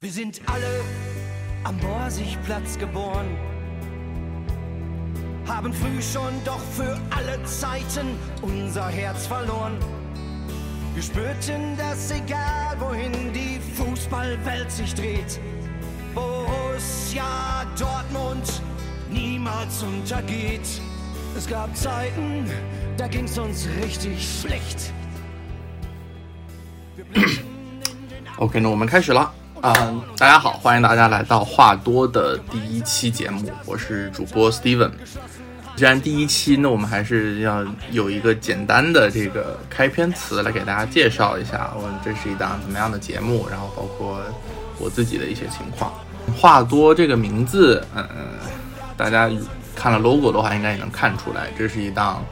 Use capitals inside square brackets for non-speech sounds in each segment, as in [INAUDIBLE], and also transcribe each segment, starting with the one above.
Wir sind alle am Borsigplatz geboren, haben früh schon doch für alle Zeiten unser Herz verloren. Wir spürten, dass egal wohin die Fußballwelt sich dreht, Borussia Dortmund niemals untergeht. Es gab Zeiten, da ging's uns richtig schlecht. Wir blicken in den OK，那嗯，大家好，欢迎大家来到话多的第一期节目，我是主播 Steven。既然第一期，那我们还是要有一个简单的这个开篇词来给大家介绍一下，我这是一档怎么样的节目，然后包括我自己的一些情况。话多这个名字，嗯，大家看了 logo 的话，应该也能看出来，这是一档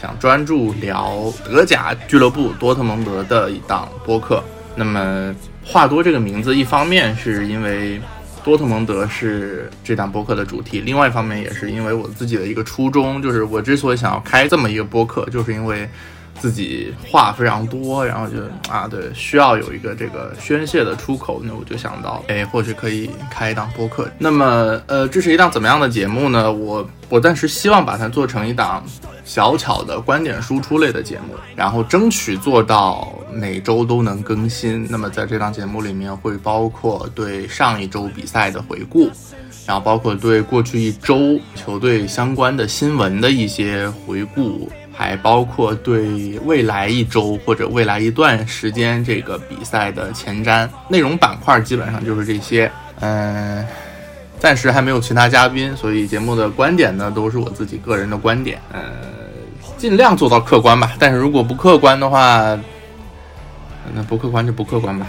想专注聊德甲俱乐部多特蒙德的一档播客。那么话多这个名字，一方面是因为多特蒙德是这档播客的主题，另外一方面也是因为我自己的一个初衷，就是我之所以想要开这么一个播客，就是因为自己话非常多，然后就啊对，需要有一个这个宣泄的出口，那我就想到，哎，或许可以开一档播客。那么呃，这是一档怎么样的节目呢？我我暂时希望把它做成一档小巧的观点输出类的节目，然后争取做到每周都能更新。那么在这档节目里面会包括对上一周比赛的回顾，然后包括对过去一周球队相关的新闻的一些回顾，还包括对未来一周或者未来一段时间这个比赛的前瞻。内容板块基本上就是这些。嗯。暂时还没有其他嘉宾，所以节目的观点呢都是我自己个人的观点，呃，尽量做到客观吧。但是如果不客观的话，那不客观就不客观吧。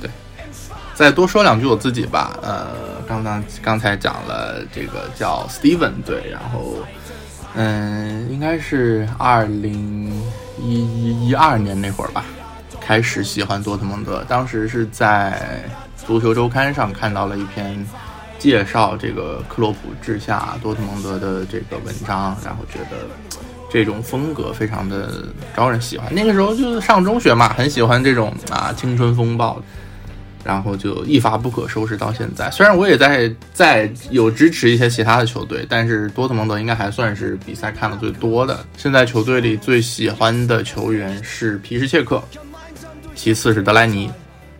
对，再多说两句我自己吧。呃，刚刚刚才讲了这个叫 Steven，对，然后嗯，应该是二零一一一二年那会儿吧，开始喜欢多特蒙德。当时是在足球周刊上看到了一篇。介绍这个克洛普治下多特蒙德的这个文章，然后觉得这种风格非常的招人喜欢。那个时候就是上中学嘛，很喜欢这种啊青春风暴，然后就一发不可收拾到现在。虽然我也在在有支持一些其他的球队，但是多特蒙德应该还算是比赛看的最多的。现在球队里最喜欢的球员是皮什切克，其次是德莱尼，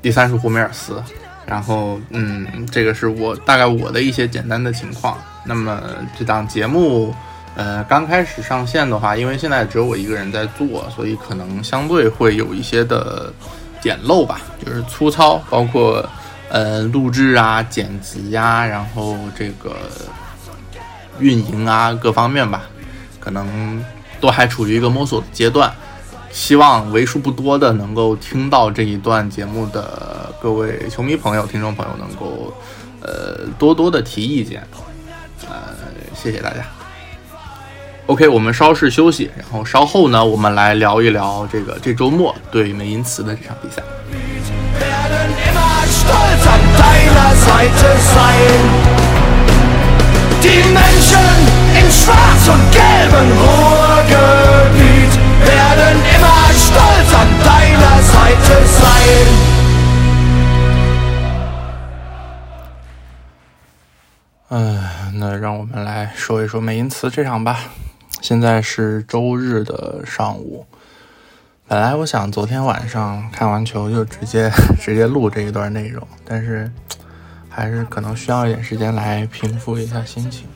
第三是胡梅尔斯。然后，嗯，这个是我大概我的一些简单的情况。那么这档节目，呃，刚开始上线的话，因为现在只有我一个人在做，所以可能相对会有一些的简陋吧，就是粗糙，包括呃录制啊、剪辑呀，然后这个运营啊各方面吧，可能都还处于一个摸索的阶段。希望为数不多的能够听到这一段节目的各位球迷朋友、听众朋友能够，呃，多多的提意见，呃，谢谢大家。OK，我们稍事休息，然后稍后呢，我们来聊一聊这个这周末对美因茨的这场比赛。嗯，那让我们来说一说美因茨这场吧。现在是周日的上午。本来我想昨天晚上看完球就直接 [LAUGHS] 直接录这一段内容，但是还是可能需要一点时间来平复一下心情。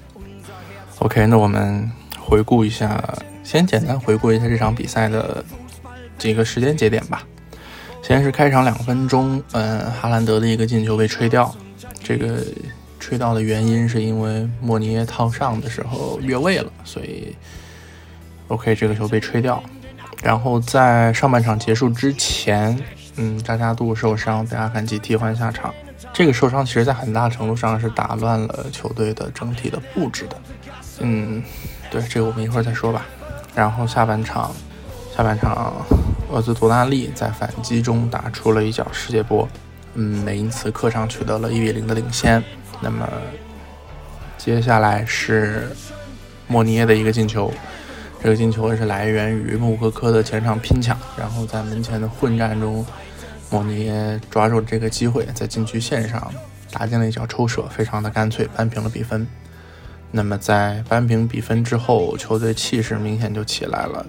OK，那我们回顾一下，先简单回顾一下这场比赛的几个时间节点吧。先是开场两分钟，嗯，哈兰德的一个进球被吹掉，这个吹到的原因是因为莫尼耶套上的时候越位了，所以 OK 这个球被吹掉。然后在上半场结束之前，嗯，扎加杜受伤被阿坎吉替换下场。这个受伤其实在很大程度上是打乱了球队的整体的布置的。嗯，对，这个我们一会儿再说吧。然后下半场，下半场，厄兹图纳利在反击中打出了一脚世界波，嗯，梅因茨客场取得了一比零的领先。那么接下来是莫尼耶的一个进球，这个进球也是来源于穆科科的前场拼抢，然后在门前的混战中，莫尼耶抓住这个机会，在禁区线上打进了一脚抽射，非常的干脆，扳平了比分。那么在扳平比分之后，球队气势明显就起来了。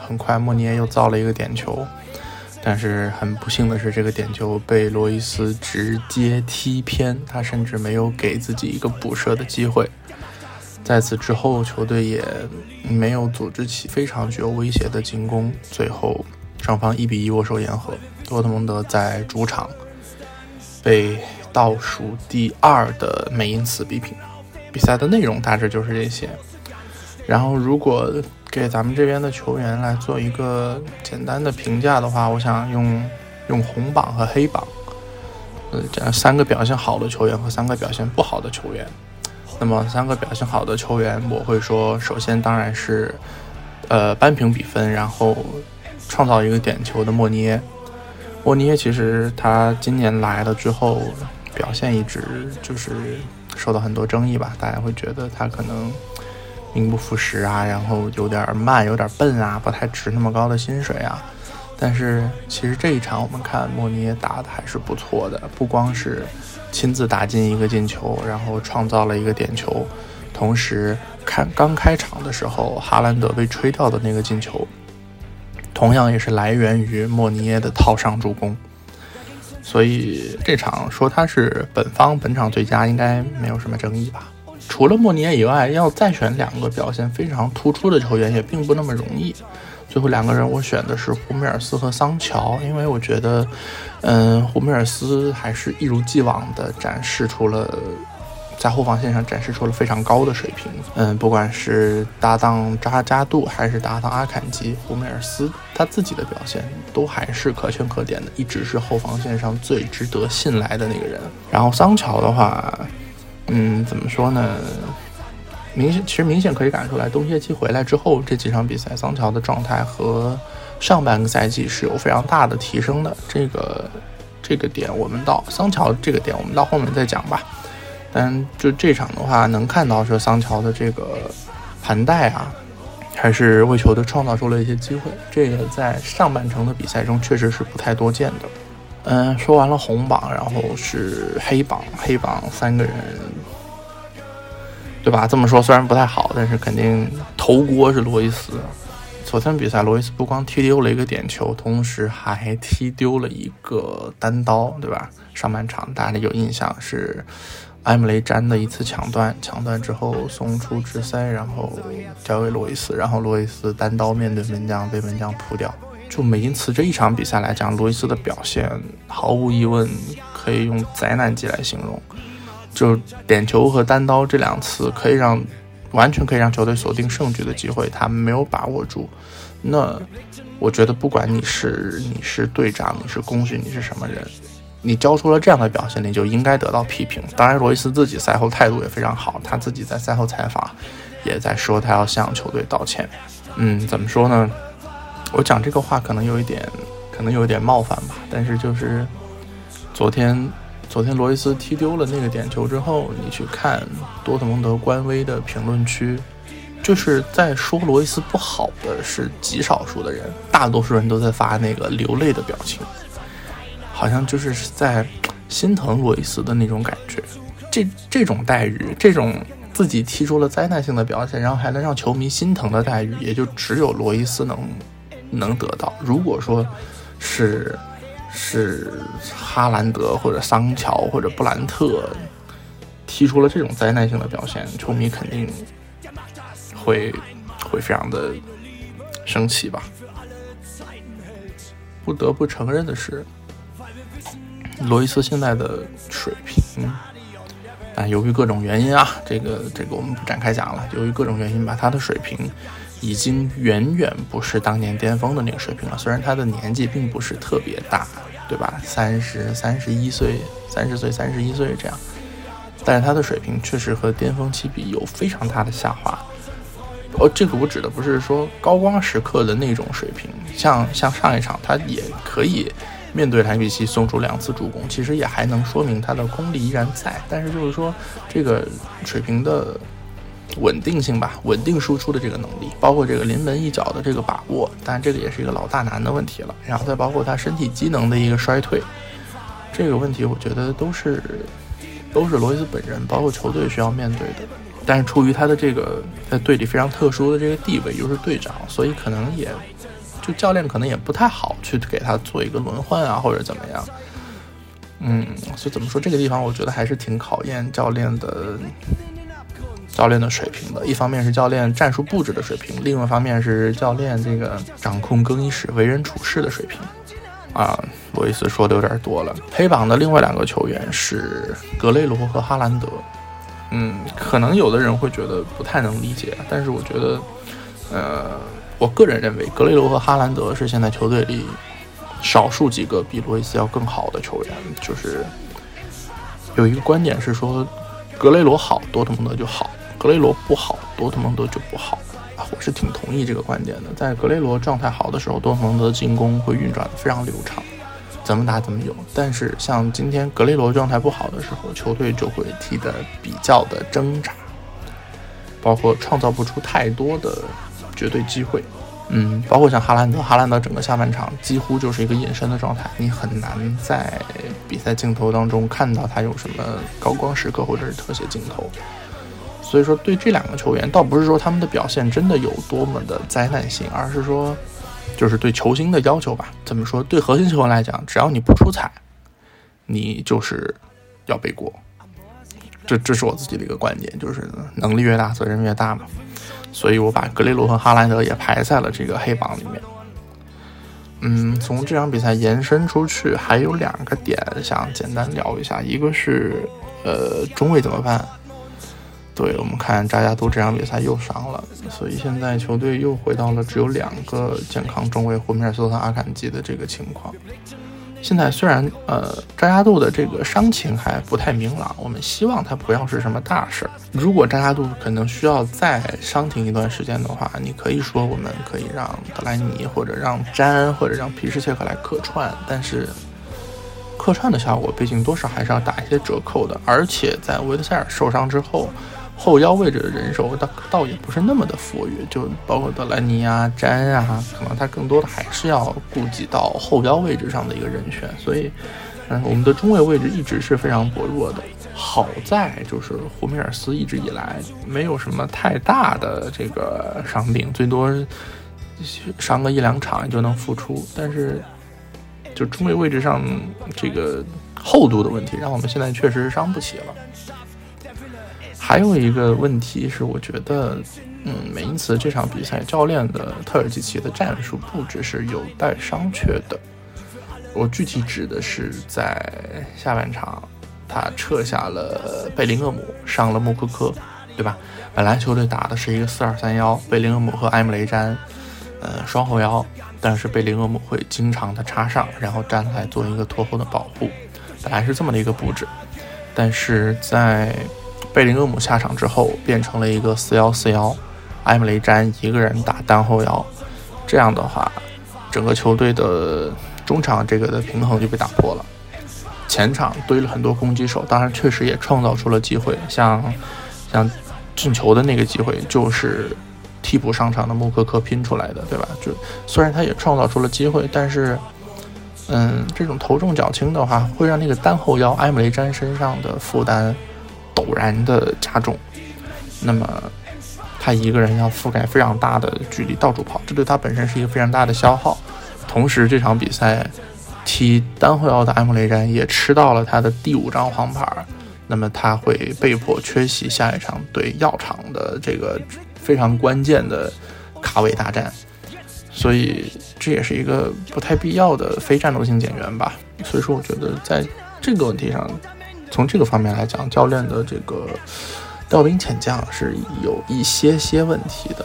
很快，莫尼耶又造了一个点球，但是很不幸的是，这个点球被罗伊斯直接踢偏，他甚至没有给自己一个补射的机会。在此之后，球队也没有组织起非常具有威胁的进攻，最后双方一比一握手言和。多特蒙德在主场被倒数第二的美因茨逼平。比赛的内容大致就是这些。然后，如果给咱们这边的球员来做一个简单的评价的话，我想用用红榜和黑榜，呃，这样三个表现好的球员和三个表现不好的球员。那么，三个表现好的球员，我会说，首先当然是呃扳平比分，然后创造一个点球的莫尼耶。莫尼耶其实他今年来了之后，表现一直就是受到很多争议吧。大家会觉得他可能名不副实啊，然后有点慢，有点笨啊，不太值那么高的薪水啊。但是其实这一场我们看莫尼耶打的还是不错的，不光是亲自打进一个进球，然后创造了一个点球，同时看刚开场的时候哈兰德被吹掉的那个进球。同样也是来源于莫尼耶的套上助攻，所以这场说他是本方本场最佳，应该没有什么争议吧？除了莫尼耶以外，要再选两个表现非常突出的球员也并不那么容易。最后两个人我选的是胡梅尔斯和桑乔，因为我觉得，嗯，胡梅尔斯还是一如既往的展示出了。在后防线上展示出了非常高的水平，嗯，不管是搭档扎扎杜还是搭档阿坎吉、胡梅尔斯，他自己的表现都还是可圈可点的，一直是后防线上最值得信赖的那个人。然后桑乔的话，嗯，怎么说呢？明显，其实明显可以感受出来，冬歇期回来之后这几场比赛，桑乔的状态和上半个赛季是有非常大的提升的。这个这个点，我们到桑乔这个点，我们到后面再讲吧。但就这场的话，能看到说桑乔的这个盘带啊，还是为球队创造出了一些机会。这个在上半程的比赛中确实是不太多见的。嗯，说完了红榜，然后是黑榜。黑榜三个人，对吧？这么说虽然不太好，但是肯定头锅是罗伊斯。昨天比赛，罗伊斯不光踢丢了一个点球，同时还踢丢了一个单刀，对吧？上半场大家有印象是。埃姆雷詹的一次抢断，抢断之后送出直塞，然后交给罗伊斯，然后罗伊斯单刀面对门将被门将扑掉。就美因茨这一场比赛来讲，罗伊斯的表现毫无疑问可以用灾难级来形容。就点球和单刀这两次可以让完全可以让球队锁定胜局的机会，他没有把握住。那我觉得不管你是你是队长，你是功勋，你是什么人。你交出了这样的表现，你就应该得到批评。当然，罗伊斯自己赛后态度也非常好，他自己在赛后采访也在说他要向球队道歉。嗯，怎么说呢？我讲这个话可能有一点，可能有一点冒犯吧。但是就是昨天，昨天罗伊斯踢丢了那个点球之后，你去看多特蒙德官微的评论区，就是在说罗伊斯不好的是极少数的人，大多数人都在发那个流泪的表情。好像就是在心疼罗伊斯的那种感觉，这这种待遇，这种自己踢出了灾难性的表现，然后还能让球迷心疼的待遇，也就只有罗伊斯能能得到。如果说是是哈兰德或者桑乔或者布兰特踢出了这种灾难性的表现，球迷肯定会会非常的生气吧。不得不承认的是。罗伊斯现在的水平，啊，由于各种原因啊，这个这个我们不展开讲了。由于各种原因吧，他的水平已经远远不是当年巅峰的那个水平了。虽然他的年纪并不是特别大，对吧？三十三十一岁，三十岁三十一岁这样，但是他的水平确实和巅峰期比有非常大的下滑。哦，这个我指的不是说高光时刻的那种水平，像像上一场他也可以。面对莱比锡送出两次助攻，其实也还能说明他的功力依然在。但是就是说，这个水平的稳定性吧，稳定输出的这个能力，包括这个临门一脚的这个把握，当然这个也是一个老大难的问题了。然后再包括他身体机能的一个衰退，这个问题我觉得都是都是罗伊斯本人，包括球队需要面对的。但是出于他的这个在队里非常特殊的这个地位，又是队长，所以可能也就教练可能也不太好去给他做一个轮换啊，或者怎么样。嗯，所以怎么说这个地方，我觉得还是挺考验教练的。教练的水平的，一方面是教练战术布置的水平，另一方面是教练这个掌控更衣室为人处事的水平。啊，罗伊斯说的有点多了。黑榜的另外两个球员是格雷罗和哈兰德。嗯，可能有的人会觉得不太能理解，但是我觉得，呃，我个人认为格雷罗和哈兰德是现在球队里少数几个比罗伊斯要更好的球员。就是有一个观点是说，格雷罗好，多特蒙德就好。格雷罗不好，多特蒙德就不好啊！我是挺同意这个观点的。在格雷罗状态好的时候，多特蒙德进攻会运转的非常流畅，怎么打怎么有。但是像今天格雷罗状态不好的时候，球队就会踢得比较的挣扎，包括创造不出太多的绝对机会。嗯，包括像哈兰德，哈兰德整个下半场几乎就是一个隐身的状态，你很难在比赛镜头当中看到他有什么高光时刻或者是特写镜头。所以说，对这两个球员，倒不是说他们的表现真的有多么的灾难性，而是说，就是对球星的要求吧。怎么说？对核心球员来讲，只要你不出彩，你就是要背锅。这这是我自己的一个观点，就是能力越大，责任越大嘛。所以我把格雷罗和哈兰德也排在了这个黑榜里面。嗯，从这场比赛延伸出去，还有两个点想简单聊一下，一个是呃中卫怎么办？对我们看扎加杜这场比赛又伤了，所以现在球队又回到了只有两个健康中卫，霍米尔斯和阿坎吉的这个情况。现在虽然呃扎加杜的这个伤情还不太明朗，我们希望他不要是什么大事儿。如果扎加杜可能需要再伤停一段时间的话，你可以说我们可以让德莱尼或者让詹或者让皮什切克来客串，但是客串的效果毕竟多少还是要打一些折扣的，而且在维特塞尔受伤之后。后腰位置的人手倒倒也不是那么的富裕，就包括德兰尼啊、詹啊，可能他更多的还是要顾及到后腰位置上的一个人选。所以，嗯，我们的中卫位置一直是非常薄弱的。好在就是胡梅尔斯一直以来没有什么太大的这个伤病，最多伤个一两场就能复出。但是，就中卫位置上这个厚度的问题，让我们现在确实伤不起了。还有一个问题是，我觉得，嗯，美因茨这场比赛教练的特尔基奇的战术布置是有待商榷的。我具体指的是在下半场，他撤下了贝林厄姆，上了穆科科，对吧？本来球队打的是一个四二三幺，贝林厄姆和埃姆雷詹，呃，双后腰，但是贝林厄姆会经常的插上，然后站来做一个拖后的保护，本来是这么的一个布置，但是在贝林厄姆下场之后，变成了一个四幺四幺，埃姆雷詹一个人打单后腰，这样的话，整个球队的中场这个的平衡就被打破了。前场堆了很多攻击手，当然确实也创造出了机会，像像进球的那个机会就是替补上场的穆科科拼出来的，对吧？就虽然他也创造出了机会，但是，嗯，这种头重脚轻的话，会让那个单后腰埃姆雷詹身上的负担。陡然的加重，那么他一个人要覆盖非常大的距离到处跑，这对他本身是一个非常大的消耗。同时，这场比赛踢单后腰的埃姆雷詹也吃到了他的第五张黄牌，那么他会被迫缺席下一场对药厂的这个非常关键的卡位大战，所以这也是一个不太必要的非战斗性减员吧。所以说，我觉得在这个问题上。从这个方面来讲，教练的这个调兵遣将是有一些些问题的。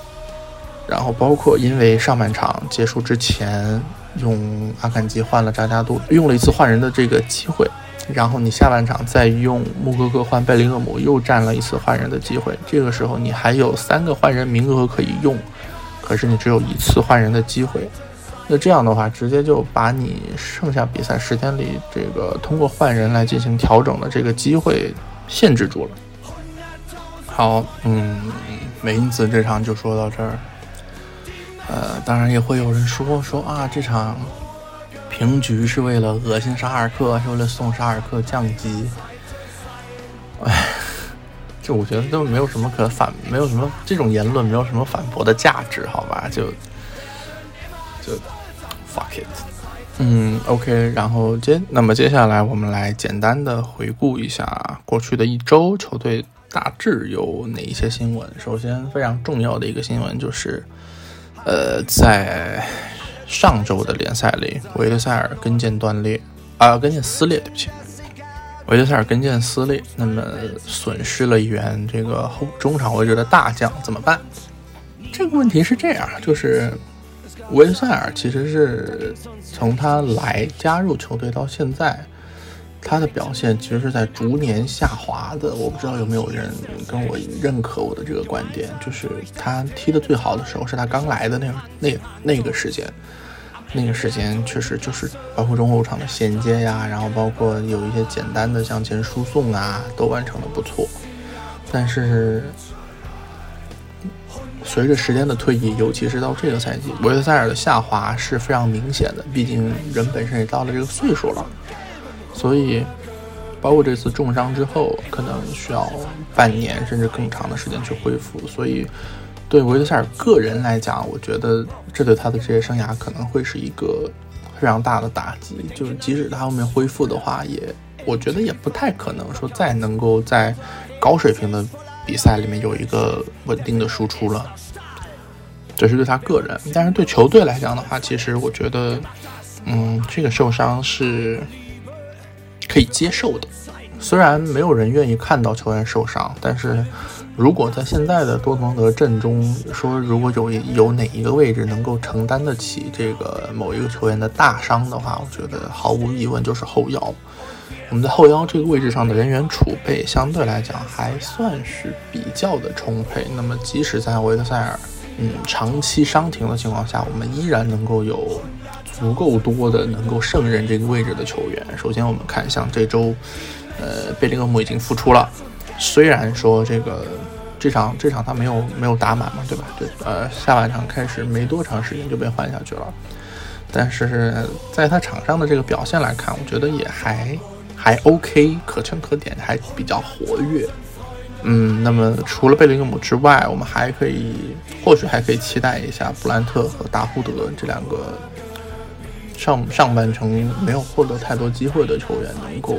然后包括因为上半场结束之前用阿坎吉换了扎加杜，用了一次换人的这个机会，然后你下半场再用穆哥哥换贝林厄姆，又占了一次换人的机会。这个时候你还有三个换人名额可以用，可是你只有一次换人的机会。那这样的话，直接就把你剩下比赛时间里这个通过换人来进行调整的这个机会限制住了。好，嗯，梅因茨这场就说到这儿。呃，当然也会有人说说啊，这场平局是为了恶心沙尔克，是为了送沙尔克降级。哎，就我觉得都没有什么可反，没有什么这种言论没有什么反驳的价值，好吧？就就 fuck it。嗯，OK。然后接，那么接下来我们来简单的回顾一下过去的一周球队大致有哪一些新闻。首先，非常重要的一个新闻就是。呃，在上周的联赛里，维德塞尔跟腱断裂啊，跟腱撕裂，对不起，维德塞尔跟腱撕裂，那么损失了一员这个后中场位置的大将，怎么办？这个问题是这样，就是维德塞尔其实是从他来加入球队到现在。他的表现其实是在逐年下滑的，我不知道有没有人跟我认可我的这个观点，就是他踢的最好的时候是他刚来的那那那个时间，那个时间确实就是包括中后场的衔接呀，然后包括有一些简单的向前输送啊，都完成的不错。但是随着时间的推移，尤其是到这个赛季，维特塞尔的下滑是非常明显的，毕竟人本身也到了这个岁数了。所以，包括这次重伤之后，可能需要半年甚至更长的时间去恢复。所以，对维特塞尔个人来讲，我觉得这对他的职业生涯可能会是一个非常大的打击。就是即使他后面恢复的话，也我觉得也不太可能说再能够在高水平的比赛里面有一个稳定的输出了。这是对他个人，但是对球队来讲的话，其实我觉得，嗯，这个受伤是。可以接受的，虽然没有人愿意看到球员受伤，但是如果在现在的多特蒙德阵中说，如果有有哪一个位置能够承担得起这个某一个球员的大伤的话，我觉得毫无疑问就是后腰。我们在后腰这个位置上的人员储备相对来讲还算是比较的充沛。那么即使在维特塞尔嗯长期伤停的情况下，我们依然能够有。足够多的能够胜任这个位置的球员。首先，我们看像这周，呃，贝林厄姆已经复出了。虽然说这个这场这场他没有没有打满嘛，对吧？对，呃，下半场开始没多长时间就被换下去了。但是在他场上的这个表现来看，我觉得也还还 OK，可圈可点，还比较活跃。嗯，那么除了贝林厄姆之外，我们还可以或许还可以期待一下布兰特和达胡德这两个。上上半程没有获得太多机会的球员，能够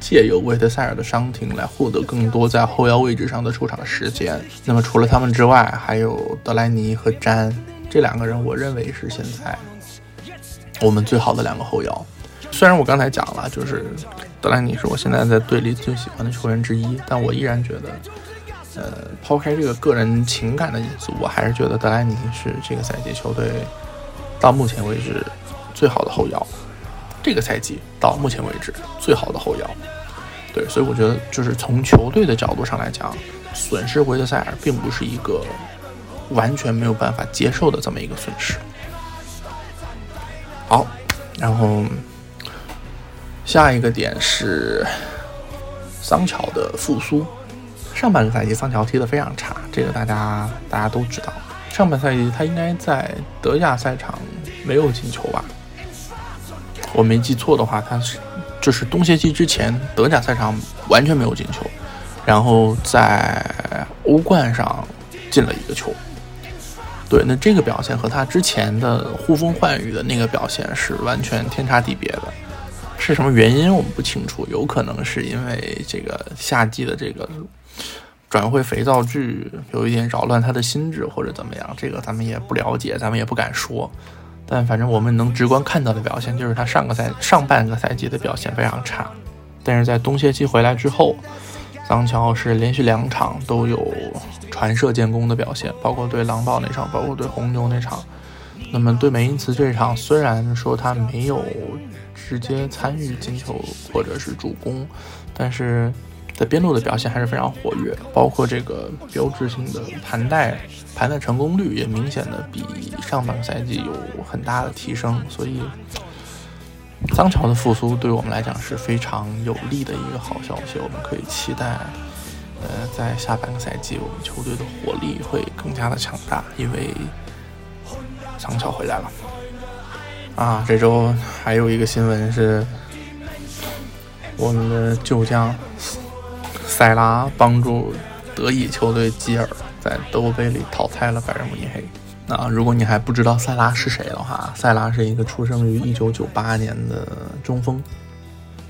借由维特塞尔的伤停来获得更多在后腰位置上的出场时间。那么除了他们之外，还有德莱尼和詹这两个人，我认为是现在我们最好的两个后腰。虽然我刚才讲了，就是德莱尼是我现在在队里最喜欢的球员之一，但我依然觉得，呃，抛开这个个人情感的因素，我还是觉得德莱尼是这个赛季球队。到目前为止，最好的后腰，这个赛季到目前为止最好的后腰，对，所以我觉得就是从球队的角度上来讲，损失维德塞尔并不是一个完全没有办法接受的这么一个损失。好，然后下一个点是桑乔的复苏。上半个赛季桑乔踢得非常差，这个大家大家都知道。上半赛季他应该在德甲赛场没有进球吧？我没记错的话，他是就是冬歇期之前德甲赛场完全没有进球，然后在欧冠上进了一个球。对，那这个表现和他之前的呼风唤雨的那个表现是完全天差地别的。是什么原因我们不清楚，有可能是因为这个夏季的这个。转会肥皂剧有一点扰乱他的心智，或者怎么样，这个咱们也不了解，咱们也不敢说。但反正我们能直观看到的表现，就是他上个赛上半个赛季的表现非常差。但是在冬歇期回来之后，桑乔是连续两场都有传射建功的表现，包括对狼堡那场，包括对红牛那场。那么对梅因茨这场，虽然说他没有直接参与进球或者是助攻，但是。在边路的表现还是非常活跃，包括这个标志性的盘带盘带成功率也明显的比上半个赛季有很大的提升，所以桑乔的复苏对我们来讲是非常有利的一个好消息。我们可以期待呃，在下半个赛季我们球队的火力会更加的强大，因为桑乔回来了。啊，这周还有一个新闻是，我们的旧将塞拉帮助德乙球队基尔在德国杯里淘汰了拜仁慕尼黑。那如果你还不知道塞拉是谁的话，塞拉是一个出生于1998年的中锋，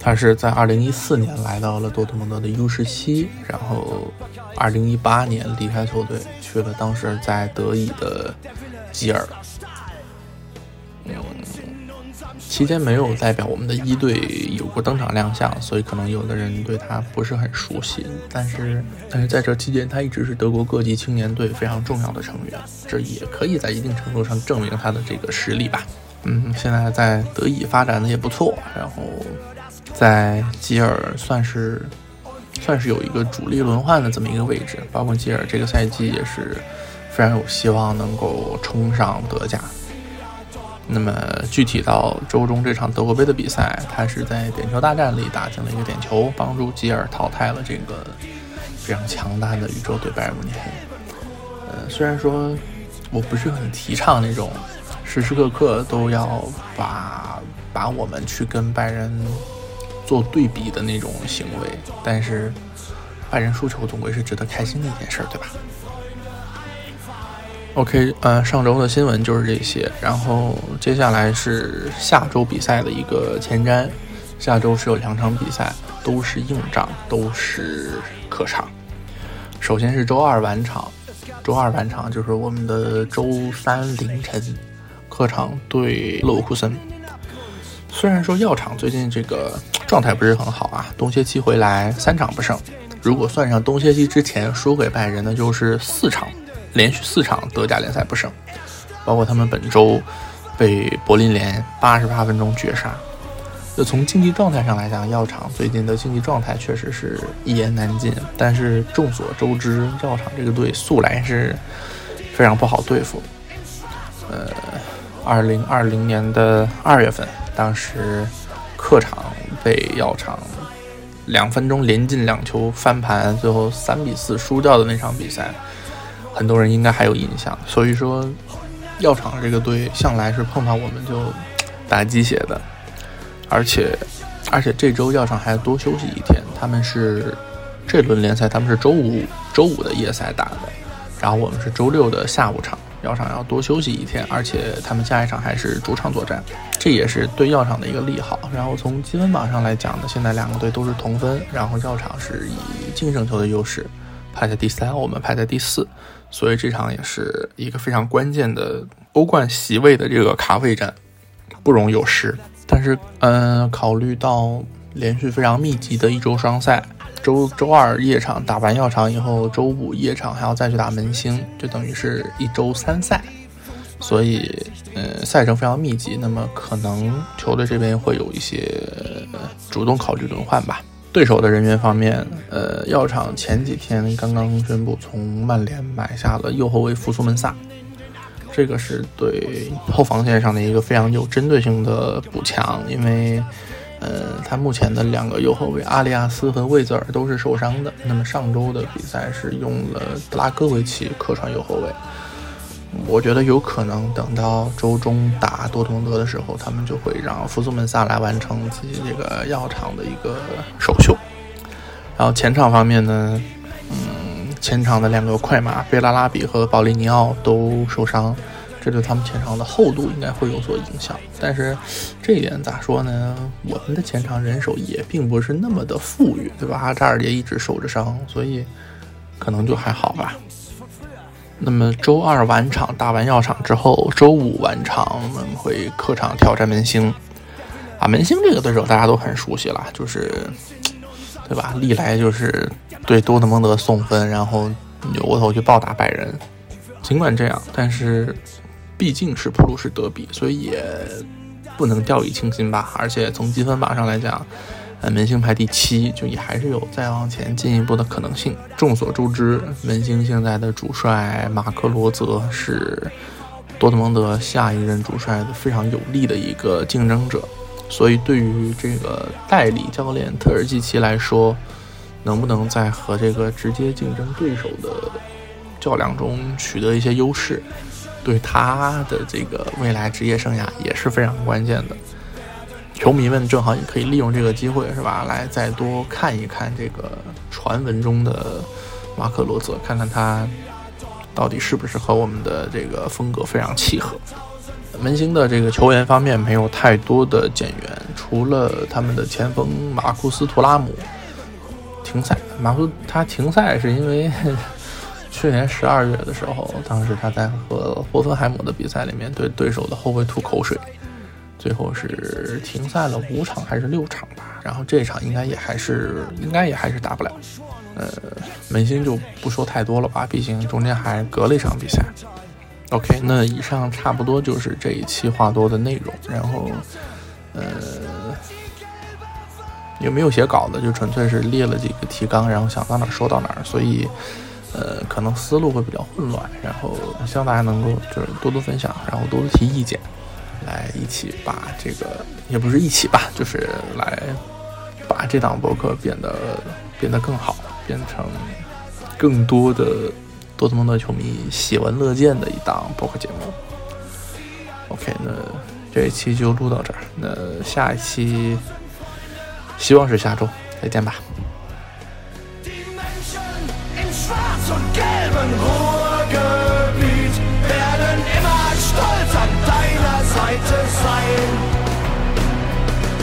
他是在2014年来到了多特蒙德的 U17，然后2018年离开球队去了当时在德乙的基尔。期间没有代表我们的一队有过登场亮相，所以可能有的人对他不是很熟悉。但是，但是在这期间，他一直是德国各级青年队非常重要的成员，这也可以在一定程度上证明他的这个实力吧。嗯，现在在德乙发展的也不错，然后在吉尔算是算是有一个主力轮换的这么一个位置，包括吉尔这个赛季也是非常有希望能够冲上德甲。那么具体到周中这场德国杯的比赛，他是在点球大战里打进了一个点球，帮助吉尔淘汰了这个非常强大的宇宙队拜仁慕尼黑。呃，虽然说我不是很提倡那种时时刻刻都要把把我们去跟拜仁做对比的那种行为，但是拜仁输球总归是值得开心的一件事，对吧？OK，呃，上周的新闻就是这些，然后接下来是下周比赛的一个前瞻。下周是有两场比赛，都是硬仗，都是客场。首先是周二晚场，周二晚场就是我们的周三凌晨客场对勒沃库森。虽然说药厂最近这个状态不是很好啊，冬歇期回来三场不胜，如果算上冬歇期之前输给拜仁的，就是四场。连续四场德甲联赛不胜，包括他们本周被柏林联八十八分钟绝杀。就从竞技状态上来讲，药厂最近的竞技状态确实是一言难尽。但是众所周知，药厂这个队素来是非常不好对付。呃，二零二零年的二月份，当时客场被药厂两分钟连进两球翻盘，最后三比四输掉的那场比赛。很多人应该还有印象，所以说，药厂这个队向来是碰到我们就打鸡血的，而且而且这周药厂还要多休息一天，他们是这轮联赛他们是周五周五的夜赛打的，然后我们是周六的下午场，药厂要多休息一天，而且他们下一场还是主场作战，这也是对药厂的一个利好。然后从积分榜上来讲呢，现在两个队都是同分，然后药厂是以净胜球的优势排在第三，我们排在第四。所以这场也是一个非常关键的欧冠席位的这个卡位战，不容有失。但是，嗯，考虑到连续非常密集的一周双赛，周周二夜场打完药厂以后，周五夜场还要再去打门兴，就等于是一周三赛。所以，嗯，赛程非常密集，那么可能球队这边会有一些主动考虑轮换吧。对手的人员方面，呃，药厂前几天刚刚宣布从曼联买下了右后卫福苏门萨，这个是对后防线上的一个非常有针对性的补强，因为，呃，他目前的两个右后卫阿里亚斯和魏泽尔都是受伤的，那么上周的比赛是用了德拉戈维奇客串右后卫。我觉得有可能等到周中打多特蒙德的时候，他们就会让福苏门萨来完成自己这个药厂的一个首秀。然后前场方面呢，嗯，前场的两个快马贝拉拉比和保利尼奥都受伤，这对他们前场的厚度应该会有所影响。但是这一点咋说呢？我们的前场人手也并不是那么的富裕，对吧？阿扎尔也一直受着伤，所以可能就还好吧。那么周二晚场打完药厂之后，周五晚场我们会客场挑战门兴。啊，门兴这个对手大家都很熟悉了，就是，对吧？历来就是对多特蒙德送分，然后扭过头去暴打拜仁。尽管这样，但是毕竟是普鲁士德比，所以也不能掉以轻心吧。而且从积分榜上来讲。呃，门兴排第七，就也还是有再往前进一步的可能性。众所周知，门兴现在的主帅马克罗泽是多特蒙德下一任主帅的非常有力的一个竞争者，所以对于这个代理教练特尔季奇来说，能不能在和这个直接竞争对手的较量中取得一些优势，对他的这个未来职业生涯也是非常关键的。球迷们正好也可以利用这个机会，是吧？来再多看一看这个传闻中的马可罗泽，看看他到底是不是和我们的这个风格非常契合。门兴的这个球员方面没有太多的减员，除了他们的前锋马库斯·图拉姆停赛。马库他停赛是因为 [LAUGHS] 去年十二月的时候，当时他在和霍芬海姆的比赛里面对对手的后卫吐口水。最后是停赛了五场还是六场吧，然后这场应该也还是应该也还是打不了。呃，门兴就不说太多了吧，毕竟中间还隔了一场比赛。OK，那以上差不多就是这一期话多的内容。然后，呃，也没有写稿子，就纯粹是列了几个提纲，然后想到哪说到哪，所以呃，可能思路会比较混乱。然后希望大家能够就是多多分享，然后多多提意见。来一起把这个，也不是一起吧，就是来把这档博客变得变得更好，变成更多的多特蒙德球迷喜闻乐见的一档博客节目。OK，那这一期就录到这儿，那下一期希望是下周，再见吧。Seite sein.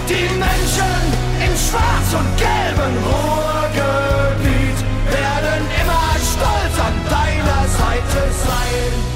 Die Menschen in schwarz und gelben Ruhrgebiet werden immer stolz an deiner Seite sein.